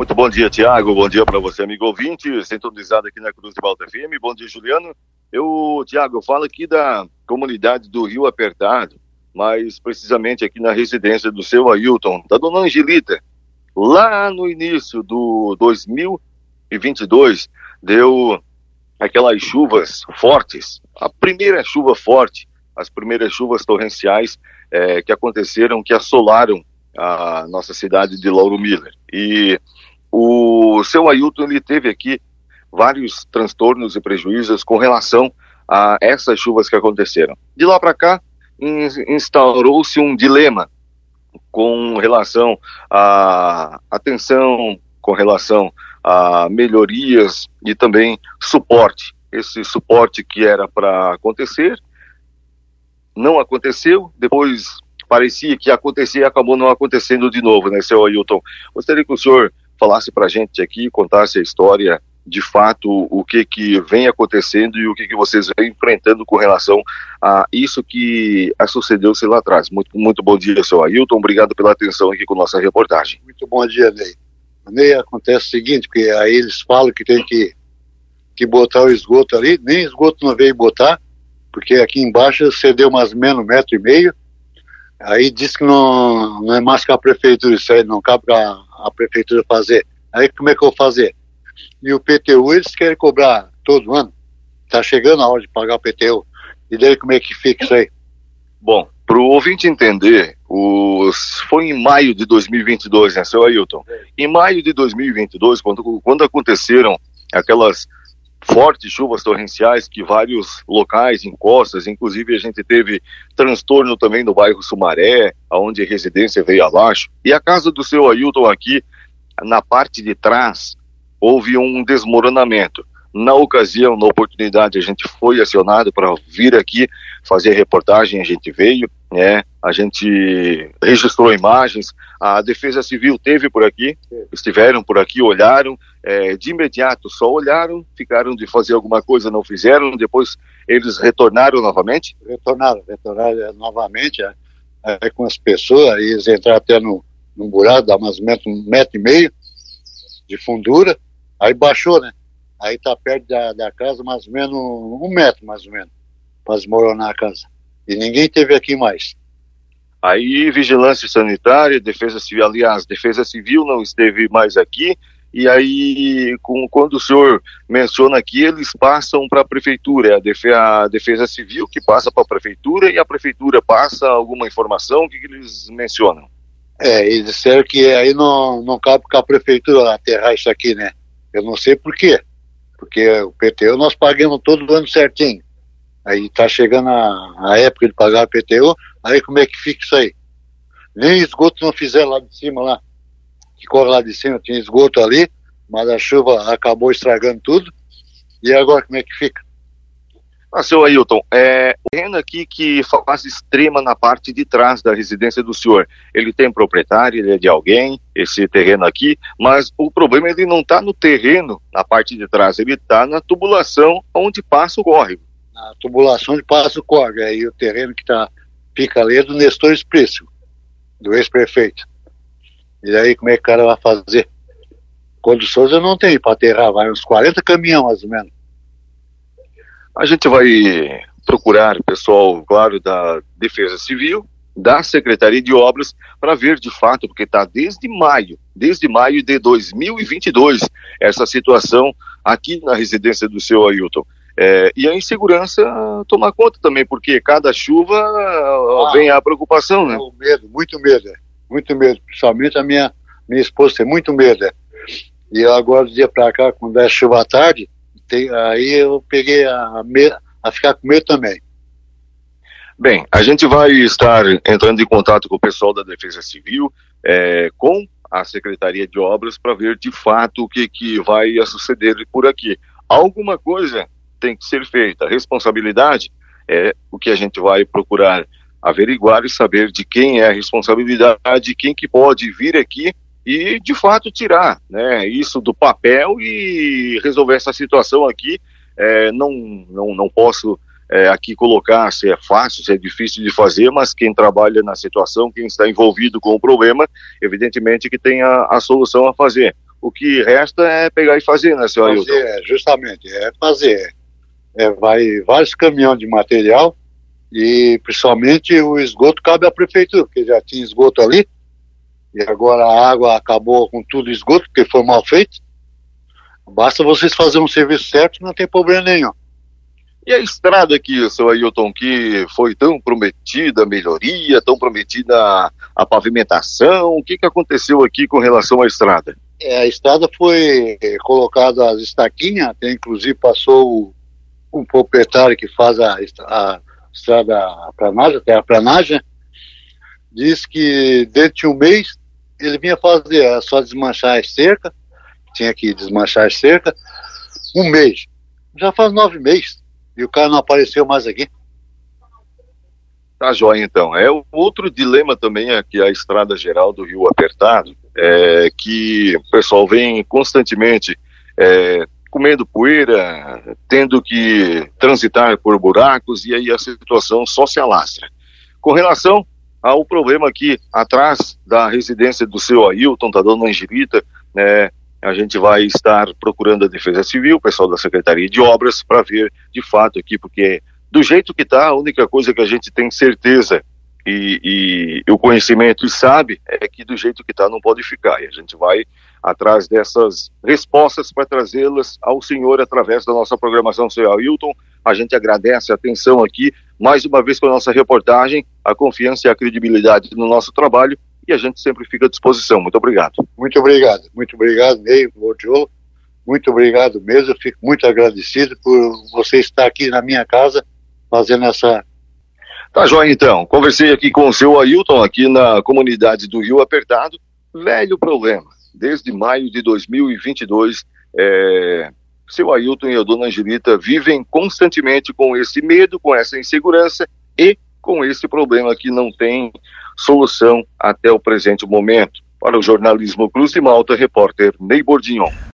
Muito bom dia, Tiago. Bom dia para você, amigo ouvinte, sintonizado aqui na Cruz de Balta FM. Bom dia, Juliano. Eu, Tiago, falo aqui da comunidade do Rio Apertado, mas precisamente aqui na residência do seu Ailton, da dona Angelita. Lá no início do 2022, deu aquelas chuvas fortes, a primeira chuva forte, as primeiras chuvas torrenciais é, que aconteceram, que assolaram a nossa cidade de Lauro Miller. E o seu Ailton, ele teve aqui vários transtornos e prejuízos com relação a essas chuvas que aconteceram. De lá para cá, instaurou-se um dilema com relação à atenção, com relação a melhorias e também suporte. Esse suporte que era para acontecer não aconteceu, depois parecia que acontecia e acabou não acontecendo de novo, né, seu Ailton? Gostaria que o senhor falasse para a gente aqui, contasse a história de fato o que que vem acontecendo e o que que vocês vêm enfrentando com relação a isso que sucedeu-se lá atrás. Muito, muito bom dia, seu Ailton. Obrigado pela atenção aqui com nossa reportagem. Muito bom dia, Ney. Ney, acontece o seguinte, porque aí eles falam que tem que, que botar o esgoto ali, nem esgoto não veio botar, porque aqui embaixo cedeu mais ou menos um metro e meio, aí diz que não, não é mais que a prefeitura, isso aí não cabe a, a prefeitura fazer. Aí como é que eu vou fazer? E o PTU eles querem cobrar todo ano. Tá chegando a hora de pagar o PTU. E daí como é que fica isso aí? Bom, para o ouvinte entender, os... foi em maio de 2022, né, seu Ailton? Em maio de 2022, quando, quando aconteceram aquelas fortes chuvas torrenciais que vários locais, encostas, inclusive a gente teve transtorno também no bairro Sumaré, onde a residência veio abaixo. E a casa do seu Ailton aqui, na parte de trás, houve um desmoronamento. Na ocasião, na oportunidade, a gente foi acionado para vir aqui fazer reportagem, a gente veio, né? A gente registrou imagens, a Defesa Civil teve por aqui, estiveram por aqui, olharam, é, de imediato só olharam, ficaram de fazer alguma coisa, não fizeram, depois eles retornaram novamente? Retornaram, retornaram novamente, é, é, com as pessoas, eles entraram até no, no buraco, dá mais ou menos um metro e meio de fundura, aí baixou, né? Aí tá perto da, da casa mais ou menos um metro, mais ou menos, para desmoronar a casa. E ninguém teve aqui mais. Aí, vigilância sanitária, defesa civil, aliás, defesa civil não esteve mais aqui, e aí, com, quando o senhor menciona aqui, eles passam para a prefeitura, é a defesa, a defesa civil que passa para a prefeitura e a prefeitura passa alguma informação, que, que eles mencionam? É, eles disseram que aí não, não cabe com a prefeitura aterrar isso aqui, né? Eu não sei por quê porque o PTU nós pagamos todo ano certinho. Aí está chegando a, a, época de pagar o PTU, aí como é que fica isso aí? Nem esgoto não fizeram lá de cima, lá, que corre lá de cima, tinha esgoto ali, mas a chuva acabou estragando tudo, e agora como é que fica? Ah, seu Ailton, é, o terreno aqui que faz extrema na parte de trás da residência do senhor, ele tem proprietário, ele é de alguém, esse terreno aqui, mas o problema ele não está no terreno, na parte de trás, ele está na tubulação onde passa o córrego. Na tubulação onde passa o córrego, aí o terreno que está, fica ali é do Nestor Expresso, do ex-prefeito. E aí como é que o cara vai fazer? Condições eu não tenho para aterrar, vai uns 40 caminhões mais ou menos. A gente vai procurar pessoal, claro, da Defesa Civil, da Secretaria de Obras, para ver de fato, porque está desde maio, desde maio de 2022, essa situação aqui na residência do seu Ailton. É, e a insegurança tomar conta também, porque cada chuva ah, vem a preocupação, né? Medo, muito medo, é. muito medo. Principalmente a minha, minha esposa tem muito medo. É. E agora, do dia para cá, quando é chuva à tarde, tem, aí eu peguei a, a ficar com medo também. Bem, a gente vai estar entrando em contato com o pessoal da Defesa Civil, é, com a Secretaria de Obras, para ver de fato o que, que vai suceder por aqui. Alguma coisa tem que ser feita. A responsabilidade é o que a gente vai procurar averiguar e saber de quem é a responsabilidade, quem que pode vir aqui e de fato tirar né, isso do papel e resolver essa situação aqui. É, não, não, não posso é, aqui colocar se é fácil, se é difícil de fazer, mas quem trabalha na situação, quem está envolvido com o problema, evidentemente que tem a, a solução a fazer. o que resta é pegar e fazer, né, senhor Ailton? É, justamente, é fazer. É, vai vários caminhões de material e principalmente o esgoto cabe à prefeitura, porque já tinha esgoto ali e agora a água acabou com tudo esgoto, porque foi mal feito. Basta vocês fazerem um serviço certo, não tem problema nenhum. E a estrada aqui, seu Ailton, que foi tão prometida a melhoria, tão prometida a, a pavimentação, o que, que aconteceu aqui com relação à estrada? É, a estrada foi colocada as estaquinhas, até inclusive passou um proprietário que faz a, a estrada a planagem, até a planagem, disse que dentro de um mês ele vinha fazer, era só desmanchar as cerca, tinha que desmanchar as cerca, um mês. Já faz nove meses e o cara não apareceu mais aqui. Tá joia, então. É o outro dilema também é que a estrada geral do Rio Apertado, é que o pessoal vem constantemente é, comendo poeira, tendo que transitar por buracos e aí a situação só se alastra. Com relação ao problema aqui atrás da residência do seu Ailton, tá dando Angelita, né, a gente vai estar procurando a Defesa Civil, o pessoal da Secretaria de Obras, para ver de fato aqui, porque do jeito que está, a única coisa que a gente tem certeza e, e o conhecimento e sabe é que do jeito que está não pode ficar. E a gente vai atrás dessas respostas para trazê-las ao senhor através da nossa programação, senhor Ailton. A gente agradece a atenção aqui, mais uma vez com a nossa reportagem, a confiança e a credibilidade no nosso trabalho e a gente sempre fica à disposição. Muito obrigado. Muito obrigado, muito obrigado, Ney Bordiolo. Muito obrigado mesmo, fico muito agradecido por você estar aqui na minha casa fazendo essa. Tá joia então. Conversei aqui com o seu Ailton, aqui na comunidade do Rio Apertado. Velho problema. Desde maio de 2022, é, seu Ailton e a dona Angelita vivem constantemente com esse medo, com essa insegurança e com esse problema que não tem solução até o presente momento. Para o jornalismo Cruz de Malta, repórter Ney Bordignon.